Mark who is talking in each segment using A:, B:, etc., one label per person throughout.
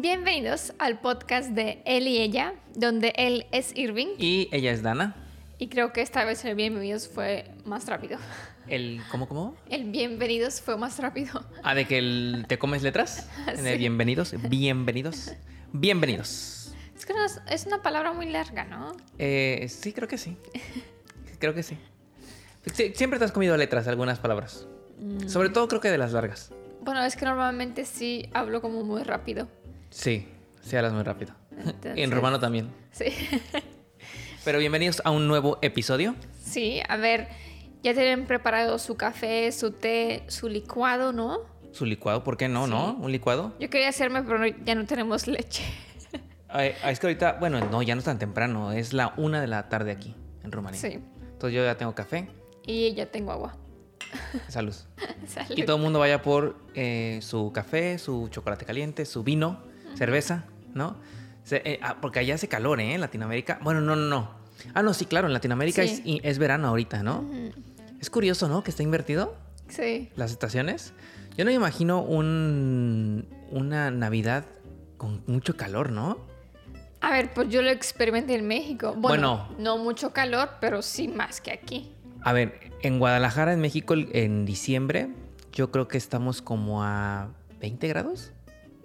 A: Bienvenidos al podcast de Él y Ella, donde él es Irving
B: Y ella es Dana.
A: y creo que esta vez el bienvenidos fue más rápido.
B: El, ¿Cómo, cómo?
A: El bienvenidos fue más rápido.
B: Ah, de que el- te comes letras. En el bienvenidos. Bienvenidos. Bienvenidos.
A: Es que no es, una palabra muy larga, ¿no?
B: Eh, sí, creo que sí. Creo que sí. Sí, Siempre te has comido letras, algunas palabras.
A: Mm.
B: Sobre todo creo que de las largas.
A: Bueno, es que normalmente sí hablo como muy rápido.
B: Sí, sí hablas muy rápido.
A: Entonces-
B: En romano también.
A: Sí.
B: Pero bienvenidos a un nuevo episodio.
A: Sí, a ver, ya tienen preparado su café, su té, su licuado, ¿no?
B: Su licuado, ¿por qué no?
A: Sí.
B: ¿No? Un licuado.
A: Yo quería hacerme, pero ya no tenemos leche.
B: Ay, es que ahorita, bueno, no, ya no es tan temprano. Es la una de la tarde aquí, en Rumanía.
A: Sí.
B: Entonces yo ya tengo café.
A: Y ya tengo agua.
B: Salud.
A: Salud.
B: Y todo el mundo vaya por eh, su café, su chocolate caliente, su vino, cerveza, ¿no? Se- eh, ah, porque allá hace calor, ¿eh? En Latinoamérica. Bueno, no, no, no. Ah, no, sí, claro, en Latinoamérica
A: Sí.
B: es, verano ahorita, ¿no?
A: Ujú.
B: Es curioso, ¿no? Que está invertido
A: Sí.
B: las estaciones. Yo no me imagino un, una Navidad con mucho calor, ¿no?
A: A ver, pues yo lo experimenté en México. Bueno,
B: Bueno.
A: no mucho calor, pero sí más que aquí.
B: A ver, en Guadalajara, en México, en diciembre, yo creo que estamos como a 20 grados.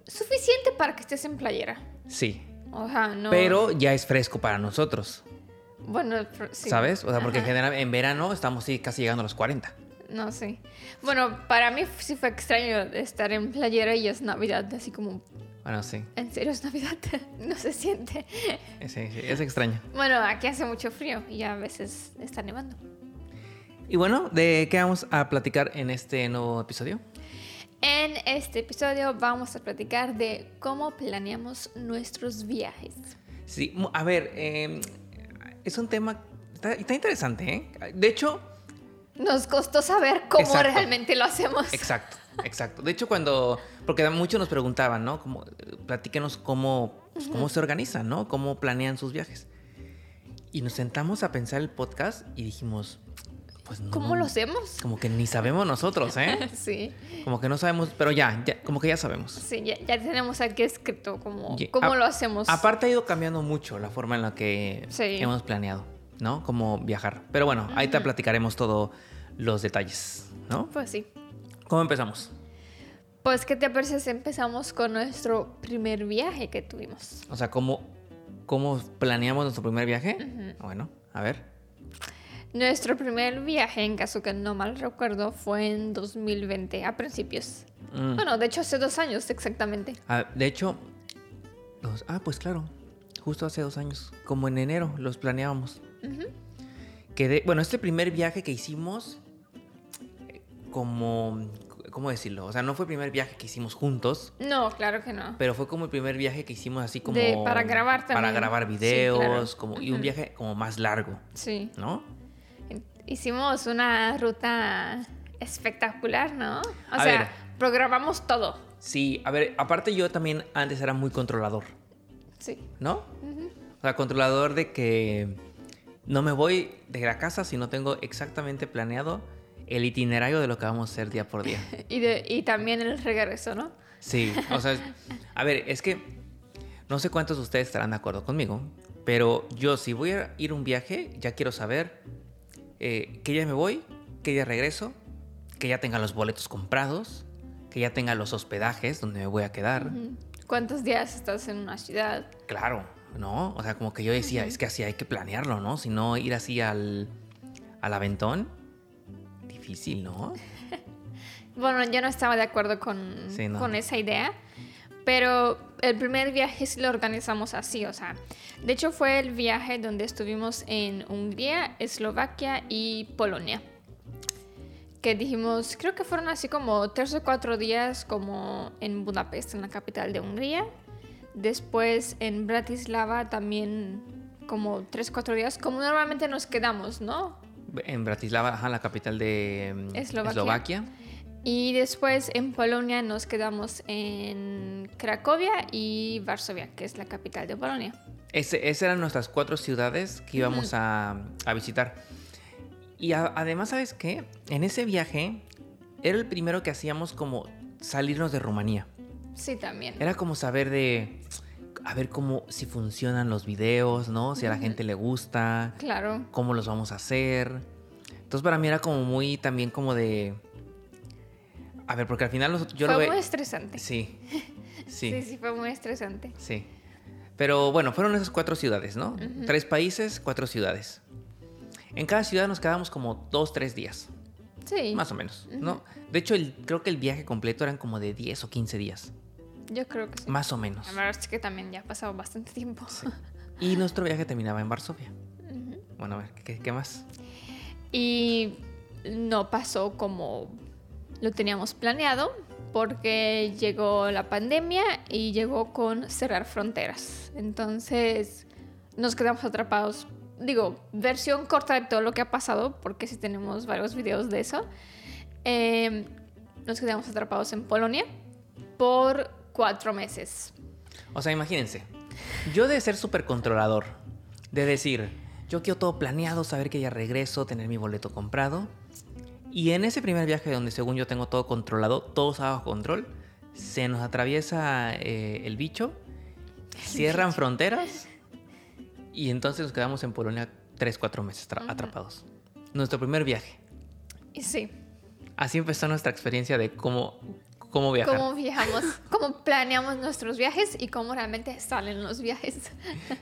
A: Suficiente para que estés en playera.
B: Sí.
A: O sea, no.
B: Pero ya es fresco para nosotros.
A: Bueno, sí.
B: ¿Sabes? O sea, porque en general en verano estamos sí, casi llegando a los 40.
A: No sé. Bueno, para mí sí fue extraño estar en playera y es Navidad, así como,
B: Bueno, sí.
A: ¿en serio es Navidad? no se siente.
B: Sí, sí, es extraño.
A: Bueno, aquí hace mucho frío y a veces está nevando.
B: Y bueno, ¿de qué vamos a platicar en este nuevo episodio?
A: En este episodio vamos a platicar de cómo planeamos nuestros viajes.
B: Sí, a ver, eh, es un tema... Está, está interesante, ¿eh? De hecho,
A: Nos costó saber cómo
B: Exacto.
A: realmente lo hacemos.
B: exacto, exacto. De hecho, cuando... Porque muchos nos preguntaban, ¿no? Como, platíquenos cómo, pues, cómo se organizan, ¿no? Cómo planean sus viajes. Y nos sentamos a pensar el podcast y dijimos, pues no.
A: ¿Cómo lo hacemos?
B: Como que ni sabemos nosotros, ¿eh?
A: Sí,
B: Como que no sabemos, pero ya, ya como que ya sabemos.
A: sí, ya, ya tenemos aquí escrito cómo,
B: Ye-
A: cómo
B: a-
A: lo hacemos.
B: Aparte ha ido cambiando mucho la forma en la que
A: Sí.
B: hemos planeado, ¿no? Como viajar. Pero bueno, ahí te platicaremos todos los detalles, ¿no?
A: Pues sí.
B: ¿Cómo empezamos?
A: Pues, ¿qué te parece si empezamos con nuestro primer viaje que tuvimos?
B: O sea, ¿cómo, cómo planeamos nuestro primer viaje? Bueno, a ver.
A: Nuestro primer viaje, en caso que no mal recuerdo, fue en 2020, a principios.
B: Mm.
A: Bueno, de hecho hace dos años exactamente.
B: Ah, de hecho, los- ah, pues claro, justo hace dos años, como en enero los planeábamos. Que de- bueno, este primer viaje que hicimos, como, ¿cómo decirlo? O sea, no fue el primer viaje que hicimos juntos,
A: No, claro que no.
B: pero fue como el primer viaje que hicimos así como...
A: De- para grabar
B: Para
A: también.
B: grabar
A: Sí,
B: videos,
A: claro.
B: como, y un viaje como más largo,
A: Sí.
B: ¿no?
A: Hicimos una ruta espectacular, ¿no? O
B: A
A: sea,
B: ver.
A: programamos todo.
B: Sí, a ver, aparte yo también antes era muy controlador,
A: Sí.
B: ¿no? O sea, controlador de que no me voy de la casa si no tengo exactamente planeado el itinerario de lo que vamos a hacer día por día.
A: Y, de- y también el regreso, ¿no?
B: Sí, o sea, a ver, es que no sé cuántos de ustedes estarán de acuerdo conmigo, pero yo si voy a ir un viaje, ya quiero saber eh, qué día me voy, qué día regreso, que ya tenga los boletos comprados, que ya tenga los hospedajes donde me voy a quedar.
A: ¿Cuántos días estás en una ciudad?
B: Claro, ¿no? O sea, como que yo decía, es que así hay que planearlo, ¿no? Si no, ir así al, al aventón, difícil, ¿no?
A: Bueno, yo no estaba de acuerdo con,
B: Sí, no.
A: con esa idea, pero el primer viaje sí lo organizamos así, o sea, de hecho fue el viaje donde estuvimos en Hungría, Eslovaquia y Polonia. Que dijimos, creo que fueron así como tres o cuatro días como en Budapest, en la capital de Hungría. Después en Bratislava también como tres o cuatro días, como normalmente nos quedamos, ¿no?
B: En Bratislava, ajá, la capital de mm,
A: Eslovaquia.
B: Eslovaquia.
A: Y después en Polonia nos quedamos en Cracovia y Varsovia, que es la capital de Polonia.
B: Ese- esas eran nuestras cuatro ciudades que íbamos a, a visitar. Y a- además, ¿sabes qué? En ese viaje era el primero que hacíamos como salirnos de Rumanía.
A: Sí, también.
B: Era como saber de, a ver cómo, si funcionan los videos, ¿no? Si a la gente le gusta,
A: Claro.
B: cómo los vamos a hacer. Entonces para mí era como muy también como de... A ver, porque al final los- yo
A: fue
B: lo veo...
A: muy estresante.
B: Sí,
A: Sí.
B: sí,
A: sí, fue muy estresante.
B: sí. Pero bueno, fueron esas cuatro ciudades, ¿no? Tres países, cuatro ciudades. En cada ciudad nos quedamos como dos, tres días,
A: Sí.
B: más o menos, ¿no? De hecho, el, creo que el viaje completo eran como de 10 o 15 días,
A: Yo creo que sí.
B: más o menos.
A: La verdad es que también ya ha pasado bastante tiempo.
B: Y nuestro viaje terminaba en Varsovia. Bueno, a ver, ¿qué, qué más?
A: Y no pasó como lo teníamos planeado porque llegó la pandemia y llegó con cerrar fronteras. Entonces nos quedamos atrapados. Digo, versión corta de todo lo que ha pasado, porque sí tenemos varios videos de eso. Eh, nos quedamos atrapados en Polonia por cuatro meses.
B: O sea, imagínense, yo de ser súper controlador, de decir, yo quiero todo planeado, saber que ya regreso, tener mi boleto comprado. Y en ese primer viaje donde según yo tengo todo controlado, todo está bajo control, se nos atraviesa eh, el bicho, cierran fronteras y entonces nos quedamos en Polonia 3, 4 meses tra- atrapados. Nuestro primer viaje.
A: Sí,
B: Así empezó nuestra experiencia de cómo, cómo viajar.
A: cómo viajamos, cómo planeamos nuestros viajes y cómo realmente salen los viajes.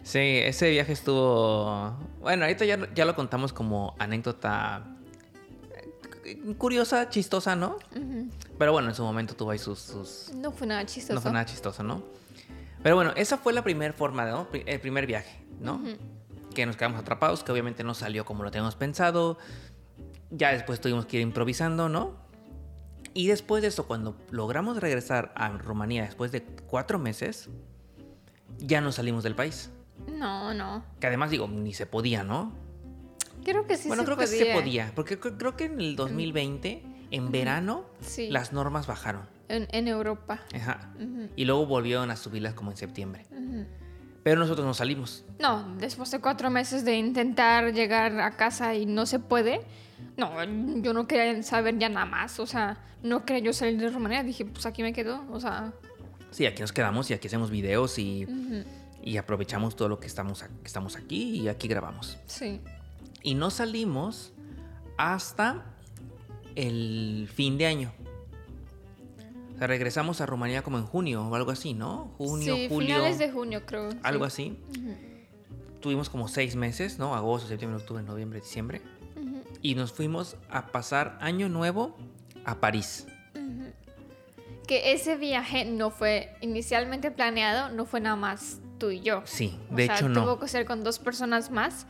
B: Sí, ese viaje estuvo. Bueno, ahorita ya, ya lo contamos como anécdota curiosa, chistosa, ¿no? Pero bueno, en su momento tuvo ahí sus. sus-
A: No fue nada chistoso.
B: No fue nada chistoso, ¿no? Pero bueno, esa fue la primera forma, ¿no? El primer viaje, ¿no? Que nos quedamos atrapados, que obviamente no salió como lo teníamos pensado. Ya después tuvimos que ir improvisando, ¿no? Y después de eso, cuando logramos regresar a Rumanía después de cuatro meses, ya no salimos del país.
A: No, no.
B: Que además digo, ni se podía, ¿no?
A: Creo que sí
B: bueno,
A: se
B: creo
A: podía.
B: que sí se podía, porque cre- creo que en el 2020, en verano,
A: Sí.
B: las normas bajaron.
A: En, en Europa.
B: Ajá. Y luego volvieron a subirlas como en septiembre. Pero nosotros no salimos.
A: No, después de cuatro meses de intentar llegar a casa y no se puede, no, yo no quería saber ya nada más. O sea, no quería yo salir de Rumanía. Dije, pues aquí me quedo. O sea,
B: Sí, aquí nos quedamos y aquí hacemos videos y, y aprovechamos todo lo que estamos, estamos aquí y aquí grabamos.
A: sí.
B: Y no salimos hasta el fin de año. O sea, regresamos a Rumanía como en junio o algo así, ¿no? Junio,
A: sí,
B: julio.
A: finales de junio, creo. sí.
B: Algo así. Tuvimos como seis meses, ¿no? Agosto, septiembre, octubre, noviembre, diciembre.
A: ujú,
B: Y nos fuimos a pasar año nuevo a París.
A: Que ese viaje no fue inicialmente planeado, no fue nada más tú y yo.
B: Sí,
A: O
B: de
A: sea,
B: hecho
A: tuvo
B: no.
A: que ser con dos personas más.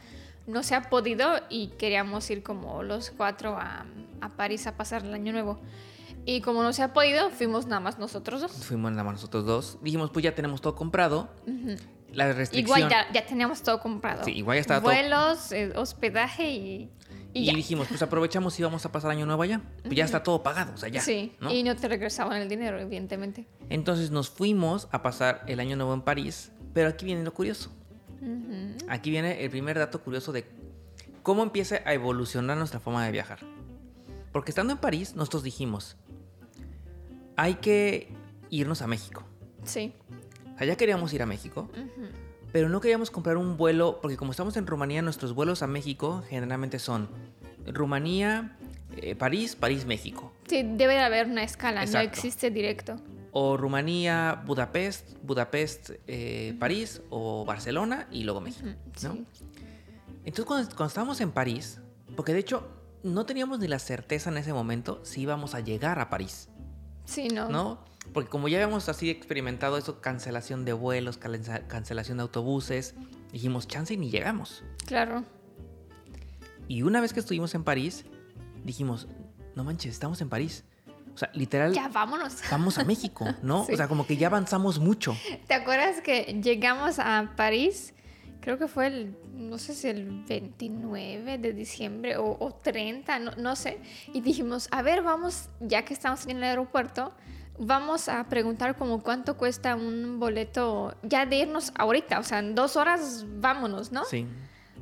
A: No se ha podido y queríamos ir como los cuatro a, a París a pasar el año nuevo. Y como no se ha podido, fuimos nada más nosotros dos.
B: Fuimos nada más nosotros dos. Dijimos, pues ya tenemos todo comprado. La restricción...
A: Igual ya, ya teníamos todo comprado.
B: Sí, igual ya estaba todo-
A: Vuelos, eh, hospedaje y, y
B: dijimos, pues aprovechamos y vamos a pasar año nuevo allá. Pues ya está todo pagado, o sea, ya.
A: sí,
B: ¿no?
A: y no te regresaban el dinero, evidentemente.
B: Entonces nos fuimos a pasar el año nuevo en París. Pero aquí viene lo curioso. Aquí viene el primer dato curioso de cómo empieza a evolucionar nuestra forma de viajar. Porque estando en París, nosotros dijimos, hay que irnos a México.
A: Sí.
B: Ya queríamos ir a México, pero no queríamos comprar un vuelo, porque como estamos en Rumanía, nuestros vuelos a México generalmente son Rumanía, eh, París, París, México.
A: Sí, debe de haber una escala,
B: Exacto.
A: no existe directo.
B: O Rumanía, Budapest, Budapest, eh, París, o Barcelona y luego México. ¿no?
A: sí.
B: Entonces cuando, cuando estábamos en París, porque de hecho no teníamos ni la certeza en ese momento si íbamos a llegar a París,
A: Sí, no.
B: ¿no? Porque como ya habíamos así experimentado eso, cancelación de vuelos, cancelación de autobuses, dijimos, chance y ni llegamos.
A: Claro.
B: Y una vez que estuvimos en París, dijimos, no manches, estamos en París. O sea, literal,
A: Ya vámonos.
B: vamos a México, ¿no?
A: Sí.
B: O sea, como que ya avanzamos mucho.
A: ¿Te acuerdas que llegamos a París? Creo que fue el, no sé si el 29 de diciembre o, o 30, no, no sé. Y dijimos, a ver, vamos, ya que estamos en el aeropuerto, vamos a preguntar como cuánto cuesta un boleto ya de irnos ahorita. O sea, en dos horas vámonos, ¿no?
B: Sí.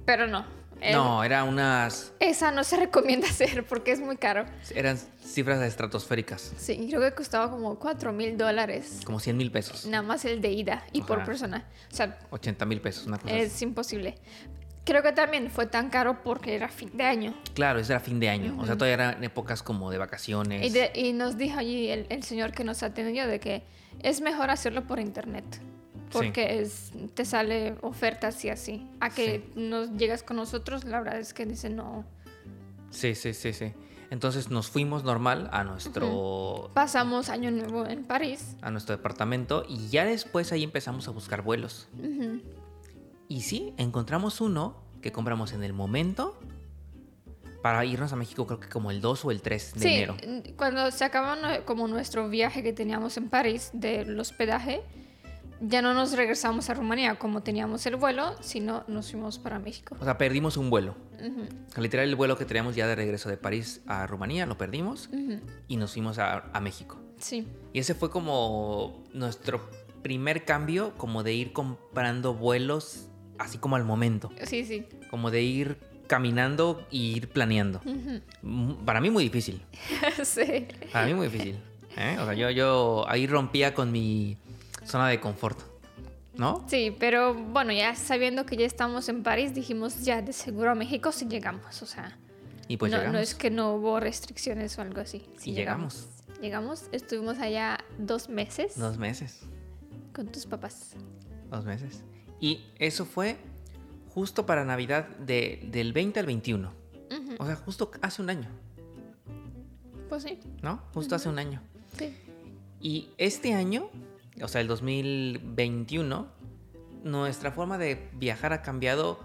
A: Pero no.
B: No, eran unas.
A: Esa no se recomienda hacer porque es muy caro.
B: Eran cifras estratosféricas.
A: Sí, creo que costaba como 4 mil dólares.
B: Como 100 mil pesos.
A: Nada más el de ida y por persona. O sea,
B: 80 mil pesos, una cosa así.
A: es imposible. Creo que también fue tan caro porque era fin de año.
B: Claro, eso era fin de año. O sea, todavía eran épocas como de vacaciones.
A: Y, de- y nos dijo allí el, el señor que nos atendió de que es mejor hacerlo por internet. Porque es, te sale ofertas y así. A que nos llegas con nosotros, la verdad es que dice no.
B: Sí, sí, sí, sí. Entonces nos fuimos normal a nuestro,
A: Pasamos año nuevo en París.
B: a nuestro departamento y ya después ahí empezamos a buscar vuelos. Y sí, encontramos uno que compramos en el momento para irnos a México, creo que como el 2 o el 3 de
A: Sí,
B: enero.
A: cuando se acabó como nuestro viaje que teníamos en París del hospedaje, ya no nos regresamos a Rumanía como teníamos el vuelo, sino nos fuimos para México.
B: O sea, perdimos un vuelo. O sea, Literal, el vuelo que teníamos ya de regreso de París a Rumanía lo perdimos y nos fuimos a, a México.
A: Sí,
B: Y ese fue como nuestro primer cambio, como de ir comprando vuelos así como al momento.
A: sí, sí.
B: Como de ir caminando y ir planeando. Para mí muy difícil.
A: sí.
B: Para mí muy difícil. ¿eh? O sea, yo, yo ahí rompía con mi zona de confort. ¿No?
A: Sí, pero bueno, ya sabiendo que ya estamos en París, dijimos ya de seguro a México si llegamos. O sea,
B: Y pues
A: no,
B: llegamos.
A: no es que no hubo restricciones o algo así. Sí
B: Y llegamos.
A: Llegamos, estuvimos allá dos meses
B: Dos meses.
A: con tus papás.
B: Dos meses. Y eso fue justo para Navidad de- del 20 al 21.
A: Ujú,
B: O sea, justo hace un año.
A: Pues sí,
B: ¿No? Justo hace un año.
A: sí.
B: Y este año, o sea, el 2021, nuestra forma de viajar ha cambiado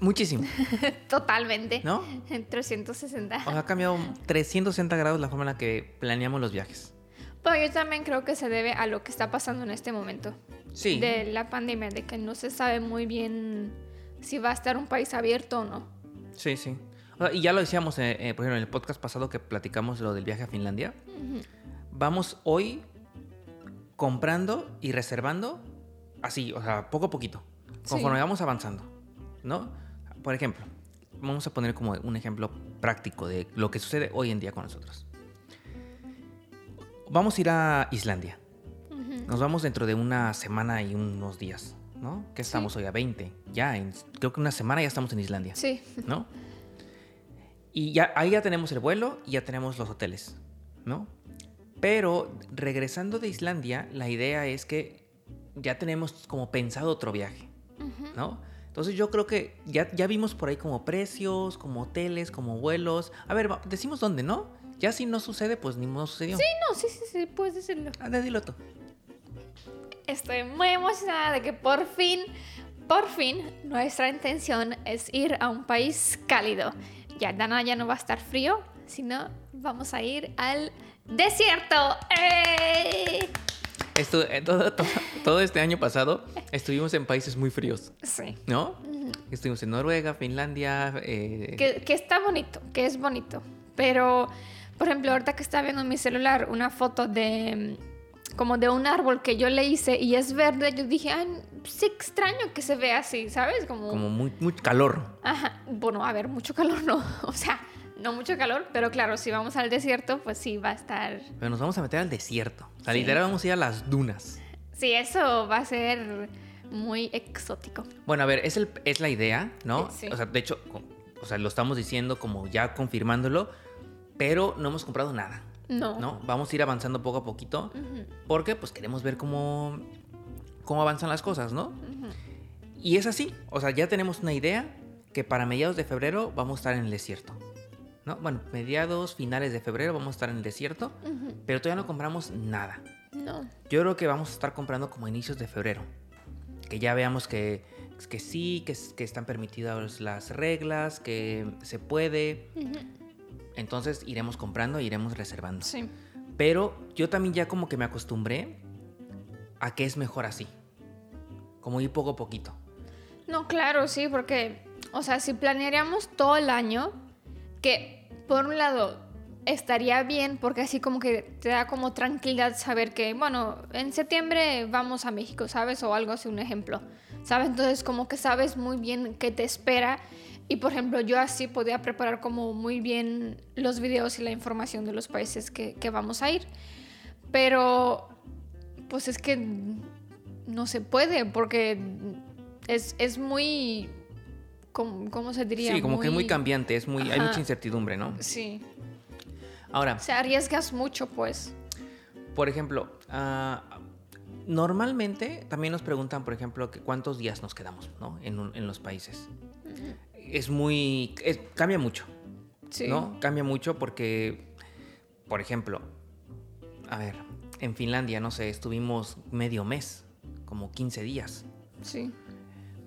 B: muchísimo,
A: Totalmente.
B: ¿no?
A: En 360.
B: O sea, ha cambiado 360 grados la forma en la que planeamos los viajes.
A: Pero yo también creo que se debe a lo que está pasando en este momento.
B: Sí.
A: De la pandemia, de que no se sabe muy bien si va a estar un país abierto o no.
B: Sí, sí. O sea, y ya lo decíamos, eh, eh, por ejemplo, en el podcast pasado que platicamos lo del viaje a Finlandia. Vamos hoy comprando y reservando así, o sea, poco a poquito, conforme
A: Sí.
B: vamos avanzando, ¿no? Por ejemplo, vamos a poner como un ejemplo práctico de lo que sucede hoy en día con nosotros. Vamos a ir a Islandia. Nos vamos dentro de una semana y unos días, ¿no? Que estamos hoy a 20. Ya, en, creo que una semana ya estamos en Islandia.
A: Sí.
B: ¿no? Y ya, ahí ya tenemos el vuelo y ya tenemos los hoteles, ¿no? Pero regresando de Islandia, la idea es que ya tenemos como pensado otro viaje. ¿no? Entonces yo creo que ya, ya vimos por ahí como precios, como hoteles, como vuelos. A ver, decimos dónde, ¿no? Ya si no sucede, pues ni modo sucedió.
A: Sí, no, sí, sí, sí, puedes decirlo.
B: Anda, dilo tú.
A: Estoy muy emocionada de que por fin, por fin, nuestra intención es ir a un país cálido. Ya Dana ya no va a estar frío, sino vamos a ir al desierto. ¡Eh!
B: Esto, eh, todo, todo, todo este año pasado estuvimos en países muy fríos,
A: Sí.
B: ¿no? Estuvimos en Noruega, Finlandia, eh,
A: Que, que está bonito, que es bonito. Pero, por ejemplo, ahorita que estaba viendo en mi celular una foto de mm, como de un árbol que yo le hice y es verde, yo dije, ay, sí extraño que se vea así, ¿sabes? Como,
B: como muy, muy calor.
A: Ajá. Bueno, a ver, mucho calor no. O sea, no mucho calor, pero claro, si vamos al desierto, pues sí va a estar.
B: Pero nos vamos a meter al desierto. O sea,
A: Sí.
B: literal vamos a ir a las dunas.
A: Sí, eso va a ser muy exótico.
B: Bueno, a ver, es, el, es la idea, ¿no?
A: Sí.
B: O sea, de hecho, o sea, lo estamos diciendo como ya confirmándolo, pero no hemos comprado nada,
A: No.
B: ¿no? Vamos a ir avanzando poco a poquito porque pues queremos ver cómo, cómo avanzan las cosas, ¿no? Y es así, o sea, ya tenemos una idea que para mediados de febrero vamos a estar en el desierto, ¿no? Bueno, mediados, finales de febrero vamos a estar en el desierto, pero todavía no compramos nada.
A: No.
B: Yo creo que vamos a estar comprando como a inicios de febrero. Que ya veamos que, que sí, que, que están permitidas las reglas, que se puede. Entonces iremos comprando, iremos reservando.
A: Sí.
B: Pero yo también ya como que me acostumbré a que es mejor así. Como ir poco a poquito.
A: No, claro, sí, porque, o sea, si planearíamos todo el año, que por un lado estaría bien porque así como que te da como tranquilidad saber que, bueno, en septiembre vamos a México, ¿sabes? O algo así, un ejemplo. ¿Sabes? Entonces como que sabes muy bien qué te espera. Y por ejemplo, yo así podía preparar como muy bien los videos y la información de los países que, que vamos a ir. Pero, pues es que no se puede porque es, es muy... ¿Cómo, cómo se diría?
B: Sí, como que es muy cambiante, es muy, hay mucha incertidumbre, ¿no?
A: Sí.
B: Ahora,
A: O sea, arriesgas mucho, pues.
B: por ejemplo, ah, normalmente también nos preguntan, por ejemplo, que cuántos días nos quedamos, ¿no? En, un- en los países. Es muy, es- cambia mucho,
A: Sí.
B: ¿no? Cambia mucho porque, por ejemplo, a ver, en Finlandia, no sé, estuvimos medio mes, como 15 días.
A: Sí.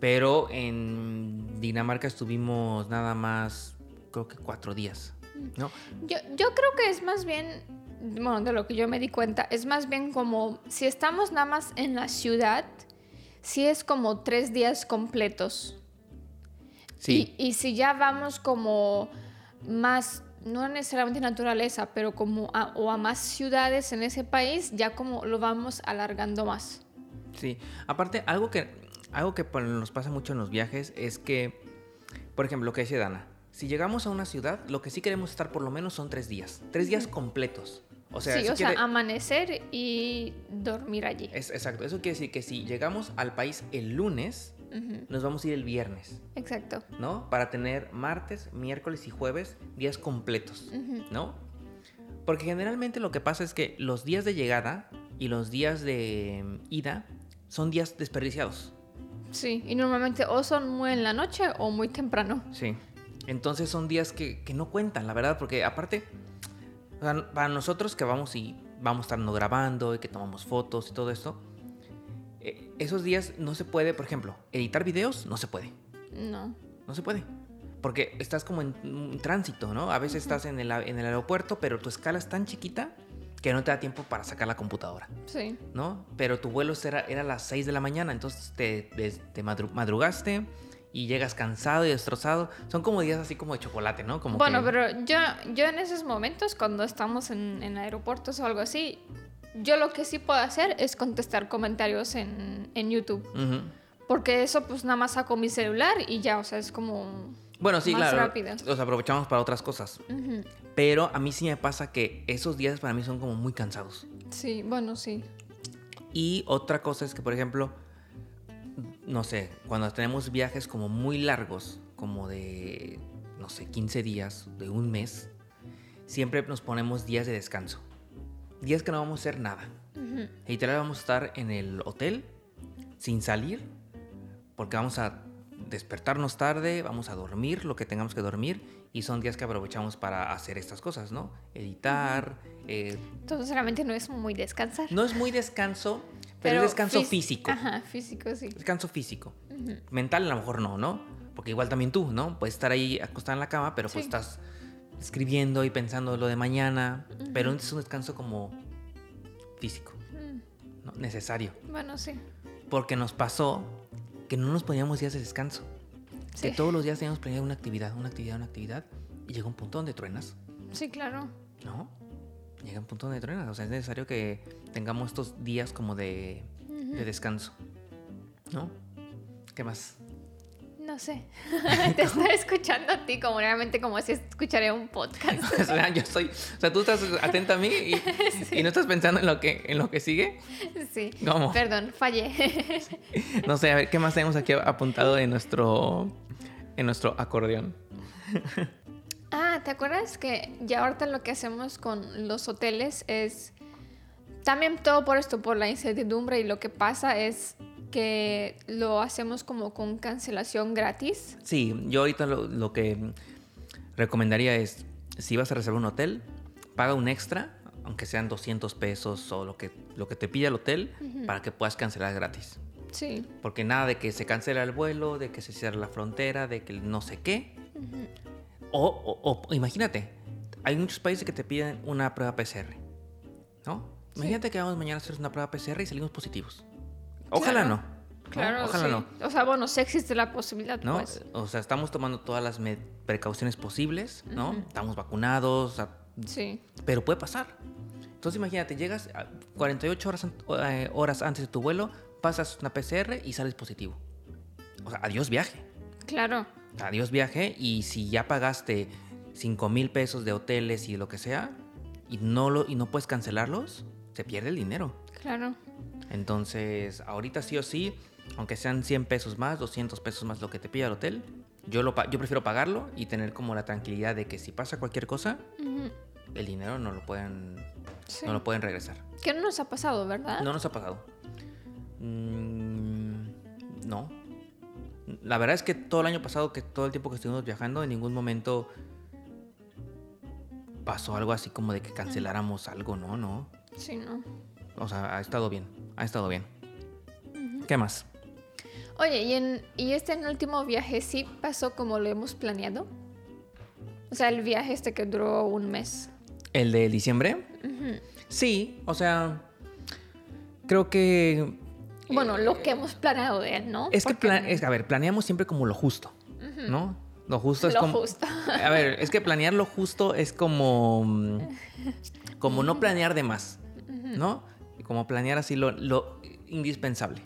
B: Pero en Dinamarca estuvimos nada más, creo que cuatro días, ¿no?
A: Yo, yo creo que es más bien, bueno, de lo que yo me di cuenta, es más bien como si estamos nada más en la ciudad, sí es como tres días completos.
B: Sí,
A: Y, y si ya vamos como más, no necesariamente naturaleza, pero como a, o a más ciudades en ese país, ya como lo vamos alargando más.
B: sí. Aparte, algo que, algo que nos pasa mucho en los viajes es que, por ejemplo, lo que decía Dana, si llegamos a una ciudad, lo que sí queremos estar por lo menos son tres días, tres días completos. O sea,
A: sí, o sea, amanecer y dormir allí.
B: es, exacto, eso quiere decir que si llegamos al país el lunes, nos vamos a ir el viernes,
A: Exacto.
B: ¿no? Para tener martes, miércoles y jueves días completos. ¿no? Porque generalmente lo que pasa es que los días de llegada y los días de mm, ida son días desperdiciados.
A: Sí, y normalmente o son muy en la noche o muy temprano.
B: Sí. Entonces son días que, que no cuentan, la verdad, porque aparte, para nosotros que vamos y vamos estando grabando y que tomamos fotos y todo esto, eh, esos días no se puede, por ejemplo, editar videos, no se puede.
A: No.
B: No se puede. Porque estás como en un tránsito, ¿no? A veces estás en el, en el aeropuerto, pero tu escala es tan chiquita que no te da tiempo para sacar la computadora,
A: Sí.
B: ¿no? Pero tu vuelo era, era a las 6 de la mañana, entonces te, te madru- madrugaste y llegas cansado y destrozado. Son como días así como de chocolate, ¿no? Como
A: bueno,
B: que-
A: pero yo, yo en esos momentos, cuando estamos en, en aeropuertos o algo así, yo lo que sí puedo hacer es contestar comentarios en, en YouTube. Porque eso pues nada más saco mi celular y ya, o sea, es como...
B: Bueno, sí,
A: Más
B: claro.
A: rápido.
B: Los aprovechamos para otras cosas.
A: Ujú.
B: Pero a mí sí me pasa que esos días para mí son como muy cansados.
A: Sí, bueno, sí.
B: Y otra cosa es que, por ejemplo, no sé, cuando tenemos viajes como muy largos, como de, no sé, 15 días, de un mes, siempre nos ponemos días de descanso. Días que no vamos a hacer nada.
A: Ujú.
B: Literal vamos a estar en el hotel sin salir, porque vamos a despertarnos tarde, vamos a dormir lo que tengamos que dormir, y son días que aprovechamos para hacer estas cosas, ¿no? Editar. eh,
A: Entonces realmente no es muy descansar.
B: no es muy descanso, pero, es descanso
A: fís-
B: físico.
A: Ajá, físico, sí.
B: Descanso físico. Mental a lo mejor no, ¿no? Porque igual también tú, ¿no? Puedes estar ahí acostada en la cama, pero pues estás escribiendo y pensando lo de mañana. Pero es un descanso como físico, ¿no? Necesario.
A: Bueno, sí.
B: Porque nos pasó que no nos poníamos días de descanso.
A: Sí.
B: Que todos los días teníamos planeado una actividad, una actividad, una actividad. Y llega un punto donde truenas,
A: Sí, claro.
B: ¿no? Llega un punto donde truenas. O sea, es necesario que tengamos estos días como de, de descanso, ¿no? ¿Qué más?
A: No sé. Te estoy escuchando a ti como realmente como si escucharía un podcast.
B: o sea, yo soy, o sea, tú estás atenta a mí y, y no estás pensando en lo que en lo que sigue.
A: Sí.
B: ¿Cómo?
A: Perdón, fallé.
B: No sé, a ver qué más tenemos aquí apuntado en nuestro en nuestro acordeón.
A: Ah, ¿te acuerdas que ya ahorita lo que hacemos con los hoteles es también todo por esto, por la incertidumbre y lo que pasa es que lo hacemos como con cancelación gratis.
B: Sí, yo ahorita lo, lo que recomendaría es si vas a reservar un hotel, paga un extra, aunque sean 200 pesos o lo que lo que te pida el hotel para que puedas cancelar gratis.
A: Sí.
B: Porque nada de que se cancela el vuelo, de que se cierra la frontera, de que no sé qué. o, o- o imagínate, hay muchos países que te piden una prueba PCR, ¿no?
A: Sí.
B: Imagínate que vamos mañana a hacer una prueba PCR y salimos positivos. Ojalá
A: Claro.
B: no. ¿no?
A: Claro,
B: Ojalá
A: sí.
B: no.
A: O sea, bueno, sí existe la posibilidad,
B: ¿no?
A: pues.
B: O sea, estamos tomando todas las precauciones posibles, ¿no? Estamos vacunados, o sea,
A: Sí.
B: Pero puede pasar. Entonces imagínate, llegas a 48 horas, eh, horas antes de tu vuelo, pasas una PCR y sales positivo. O sea, adiós viaje.
A: Claro.
B: Adiós viaje y si ya pagaste 5 mil pesos de hoteles y lo que sea y no, lo, y no puedes cancelarlos, se pierde el dinero.
A: Claro.
B: Entonces, ahorita sí o sí, aunque sean 100 pesos más, 200 pesos más lo que te pida el hotel, yo, lo, yo prefiero pagarlo y tener como la tranquilidad de que si pasa cualquier cosa, el dinero no lo pueden,
A: Sí.
B: no lo pueden regresar.
A: Que no nos ha pasado, ¿verdad?
B: No nos ha pasado. Mm, no. La verdad es que todo el año pasado, que todo el tiempo que estuvimos viajando, en ningún momento pasó algo así como de que canceláramos algo, no, no.
A: Sí, no.
B: O sea, ha estado bien, ha estado bien. ¿Qué más?
A: Oye, ¿y, en, ¿y este en último viaje sí pasó como lo hemos planeado? O sea, el viaje este que duró un mes.
B: ¿El de diciembre? Sí, o sea, creo que...
A: Bueno, lo que hemos planeado de él, ¿no?
B: Es que,
A: Porque-
B: pla- es, a ver, planeamos siempre como lo justo, ¿no? Lo justo es
A: Lo
B: como...
A: justo.
B: A ver, es que planear lo justo es como... Como no planear de más, ¿no? Como planear así lo, lo indispensable.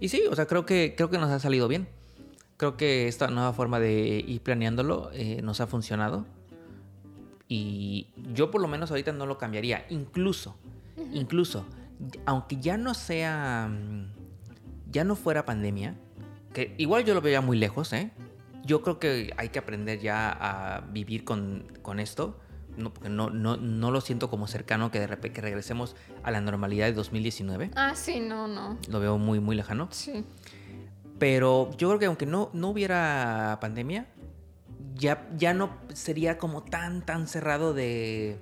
B: Y sí, o sea, creo que, creo que nos ha salido bien. Creo que esta nueva forma de ir planeándolo eh, nos ha funcionado. Y yo por lo menos ahorita no lo cambiaría. Incluso, incluso, aunque ya no sea, ya no fuera pandemia, que igual yo lo veo ya muy lejos, ¿eh? Yo creo que hay que aprender ya a vivir con, con esto. No, porque no, no, no lo siento como cercano que de repente que regresemos a la normalidad de 2019.
A: Ah, sí, no, no.
B: Lo veo muy, muy lejano.
A: Sí.
B: Pero yo creo que aunque no, no hubiera pandemia, ya, ya no sería como tan, tan cerrado de,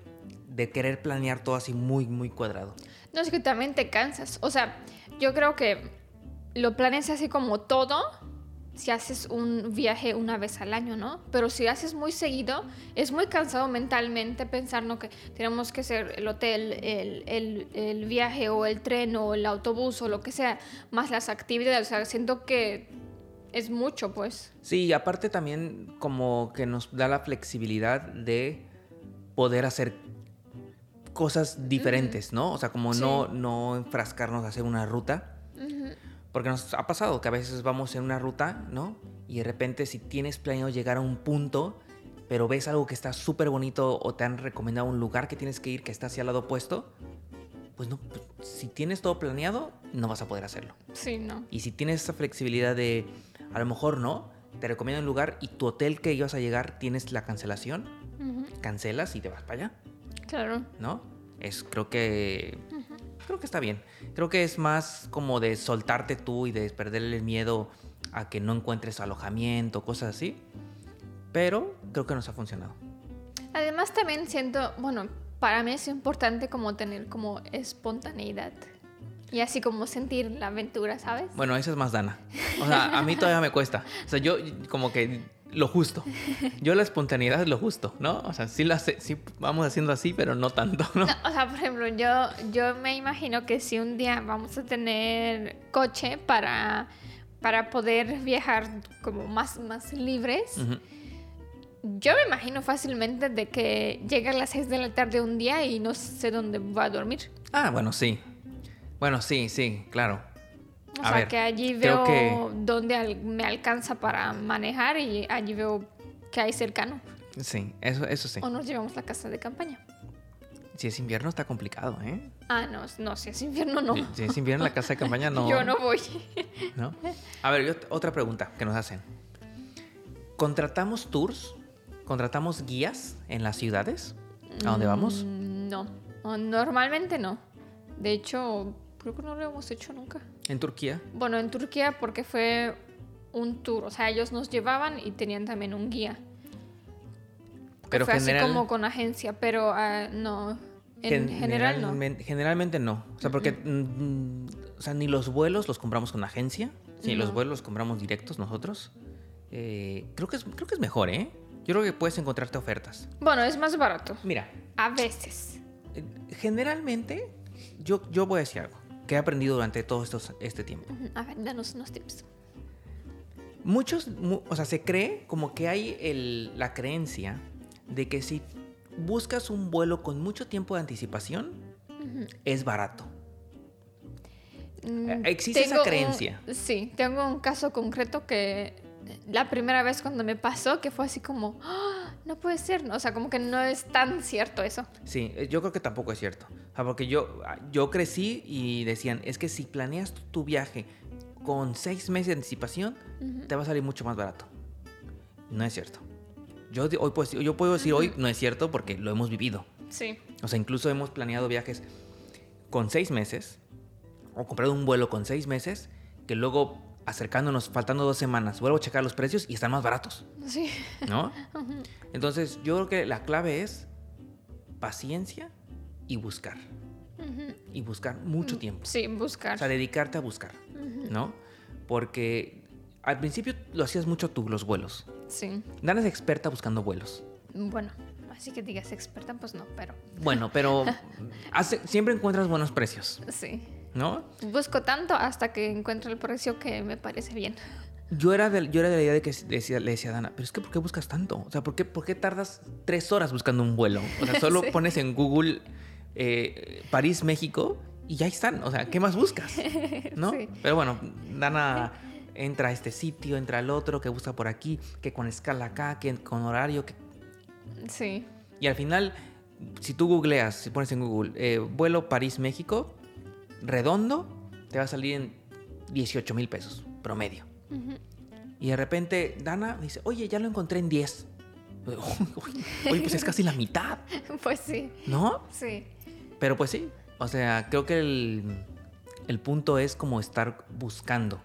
B: de querer planear todo así muy, muy cuadrado.
A: No, es que también te cansas. O sea, yo creo que lo planeas así como todo si haces un viaje una vez al año, ¿no? Pero si haces muy seguido, es muy cansado mentalmente pensar, ¿no? Que tenemos que hacer el hotel, el, el- el viaje o el tren o el autobús o lo que sea, más las actividades. O sea, siento que es mucho, pues.
B: Sí, y aparte también como que nos da la flexibilidad de poder hacer cosas diferentes, ¿no? O sea, como
A: Sí.
B: no, no enfrascarnos a hacer una ruta. Porque nos ha pasado que a veces vamos en una ruta, ¿no? Y de repente si tienes planeado llegar a un punto, pero ves algo que está súper bonito o te han recomendado un lugar que tienes que ir que está hacia el lado opuesto, pues no, pues, si tienes todo planeado, no vas a poder hacerlo.
A: Sí, no.
B: Y si tienes esa flexibilidad de, a lo mejor no, te recomiendo un lugar y tu hotel que ibas a llegar tienes la cancelación, cancelas y te vas para allá,
A: Claro.
B: ¿no? Es, creo que, creo que está bien. Creo que es más como de soltarte tú y de perderle el miedo a que no encuentres alojamiento, cosas así. Pero creo que nos ha funcionado.
A: Además también siento, bueno, para mí es importante como tener como espontaneidad. Y así como sentir la aventura, ¿sabes?
B: Bueno, esa es más Dana. O sea, a mí todavía me cuesta. O sea, yo como que lo justo. Yo la espontaneidad es lo justo, ¿no? O sea, sí, la hace- sí vamos haciendo así, pero no tanto, ¿no?
A: No, o sea, por ejemplo, yo, yo me imagino que si un día vamos a tener coche para, para poder viajar como más, más libres, yo me imagino fácilmente de que llega a las 6 de la tarde un día y no sé dónde voy a dormir.
B: Ah, bueno, sí. Bueno, sí, sí, claro.
A: O
B: A
A: sea,
B: ver,
A: que allí veo
B: que-
A: me alcanza para manejar y allí veo que hay cercano.
B: Sí, eso, eso sí.
A: O nos llevamos la casa de campaña.
B: Si es invierno está complicado, ¿eh?
A: Ah, no, no, si es invierno no.
B: Si- es invierno la casa de campaña no.
A: Yo no voy.
B: ¿no? A ver, yo- otra pregunta que nos hacen. ¿Contratamos tours? ¿Contratamos guías en las ciudades? ¿A dónde vamos?
A: Mm, No, normalmente no. De hecho, creo que no lo hemos hecho nunca.
B: ¿En Turquía?
A: Bueno, en Turquía porque fue un tour, o sea, ellos nos llevaban y tenían también un guía.
B: Pero
A: fue
B: general-
A: así como con agencia, pero ah, no, en general no.
B: Generalmen- Generalmente no. O sea, porque mm, o sea, ni los vuelos los compramos con agencia. Sí, los vuelos los compramos directos nosotros. Eh, creo, que es, creo que es mejor, ¿eh? Yo creo que puedes encontrarte ofertas.
A: Bueno, es más barato.
B: Mira,
A: A veces.
B: eh, generalmente, yo, yo voy a decir algo que he aprendido durante todo estos, este tiempo.
A: A ver, danos unos tips.
B: Muchos, mu- o sea, se cree como que hay el- la creencia de que si buscas un vuelo con mucho tiempo de anticipación, es barato.
A: Mm,
B: existe esa
A: un-
B: creencia.
A: sí, tengo un caso concreto que la primera vez cuando me pasó, que fue así como, "Ah, no puede ser, o sea, como que no es tan cierto eso.
B: Sí, eh, yo creo que tampoco es cierto. O sea, porque yo, ah, yo crecí y decían, es que si planeas tu, viaje con seis meses de anticipación, te va a salir mucho más barato. No es cierto. Yo, hoy puedo, decir- yo puedo decir hoy no es cierto porque lo hemos vivido.
A: Sí,
B: O sea, incluso hemos planeado viajes con seis meses o comprado un vuelo con seis meses que luego acercándonos, faltando dos semanas, vuelvo a checar los precios y están más baratos,
A: sí,
B: ¿no? Entonces, yo creo que la clave es paciencia y buscar. Y buscar mucho tiempo.
A: sí,
B: O
A: buscar.
B: sea, dedicarte a buscar, ¿no? Porque al principio lo hacías mucho tú, los vuelos.
A: Sí,
B: Dana es experta buscando vuelos.
A: bueno, así que digas experta, pues no, pero
B: Bueno, pero hace- siempre encuentras buenos precios,
A: sí.
B: ¿No?
A: Busco tanto hasta que encuentro el precio que me parece bien.
B: Yo era, de, yo era de la idea de que decía, le decía a Dana, pero es que ¿por qué buscas tanto? O sea, ¿por qué, por qué tardas tres horas buscando un vuelo? O sea, solo
A: Sí.
B: pones en Google eh, París, México y ya están. O sea, ¿qué más buscas? ¿No?
A: Sí.
B: Pero bueno, Dana entra a este sitio, entra al otro, que busca por aquí, que con escala acá, que con horario. que-
A: Sí,
B: Y al final, si tú googleas, si pones en Google eh, vuelo París-México, redondo, te va a salir en 18 mil pesos promedio. Y de repente Dana dice, oye, ya lo encontré en 10. Oye, pues es casi la mitad,
A: pues sí,
B: ¿no?
A: sí.
B: Pero pues sí, o sea, creo que el, el punto es como estar buscando,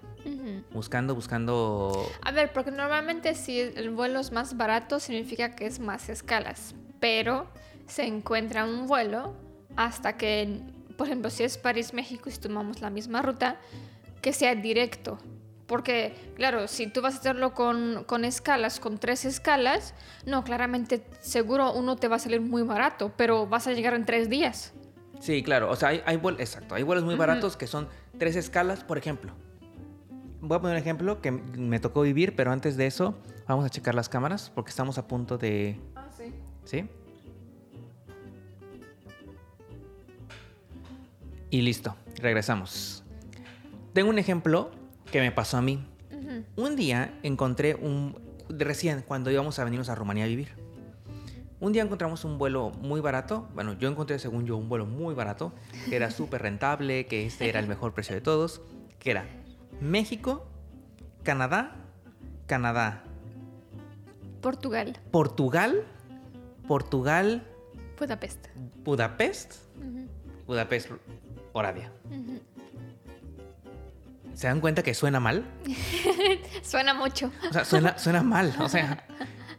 B: buscando, buscando...
A: A ver, porque normalmente si el vuelo es más barato significa que es más escalas, pero se encuentra un vuelo hasta que, por ejemplo, si es París-México y si tomamos la misma ruta, que sea directo. Porque, claro, si tú vas a hacerlo con, con escalas, con tres escalas, no, claramente seguro uno te va a salir muy barato, pero vas a llegar en tres días.
B: Sí, claro, o sea, hay, hay vuelos, exacto, hay vuelos muy baratos que son tres escalas, por ejemplo. Voy a poner un ejemplo que me tocó vivir, pero antes de eso vamos a checar las cámaras porque estamos a punto de...
A: Ah, sí.
B: ¿Sí? Y listo, regresamos. Tengo un ejemplo que me pasó a mí. Un día encontré un... Recién, cuando íbamos a venirnos a Rumanía a vivir. Un día encontramos un vuelo muy barato. Bueno, yo encontré, según yo, un vuelo muy barato, que era súper rentable, que este era el mejor precio de todos, que era México, Canadá, Canadá,
A: Portugal,
B: Portugal, Portugal,
A: Budapest.
B: Budapest, Budapest, Oravia. ¿Se dan cuenta que suena mal?
A: Suena mucho.
B: O sea, suena, suena mal, o sea,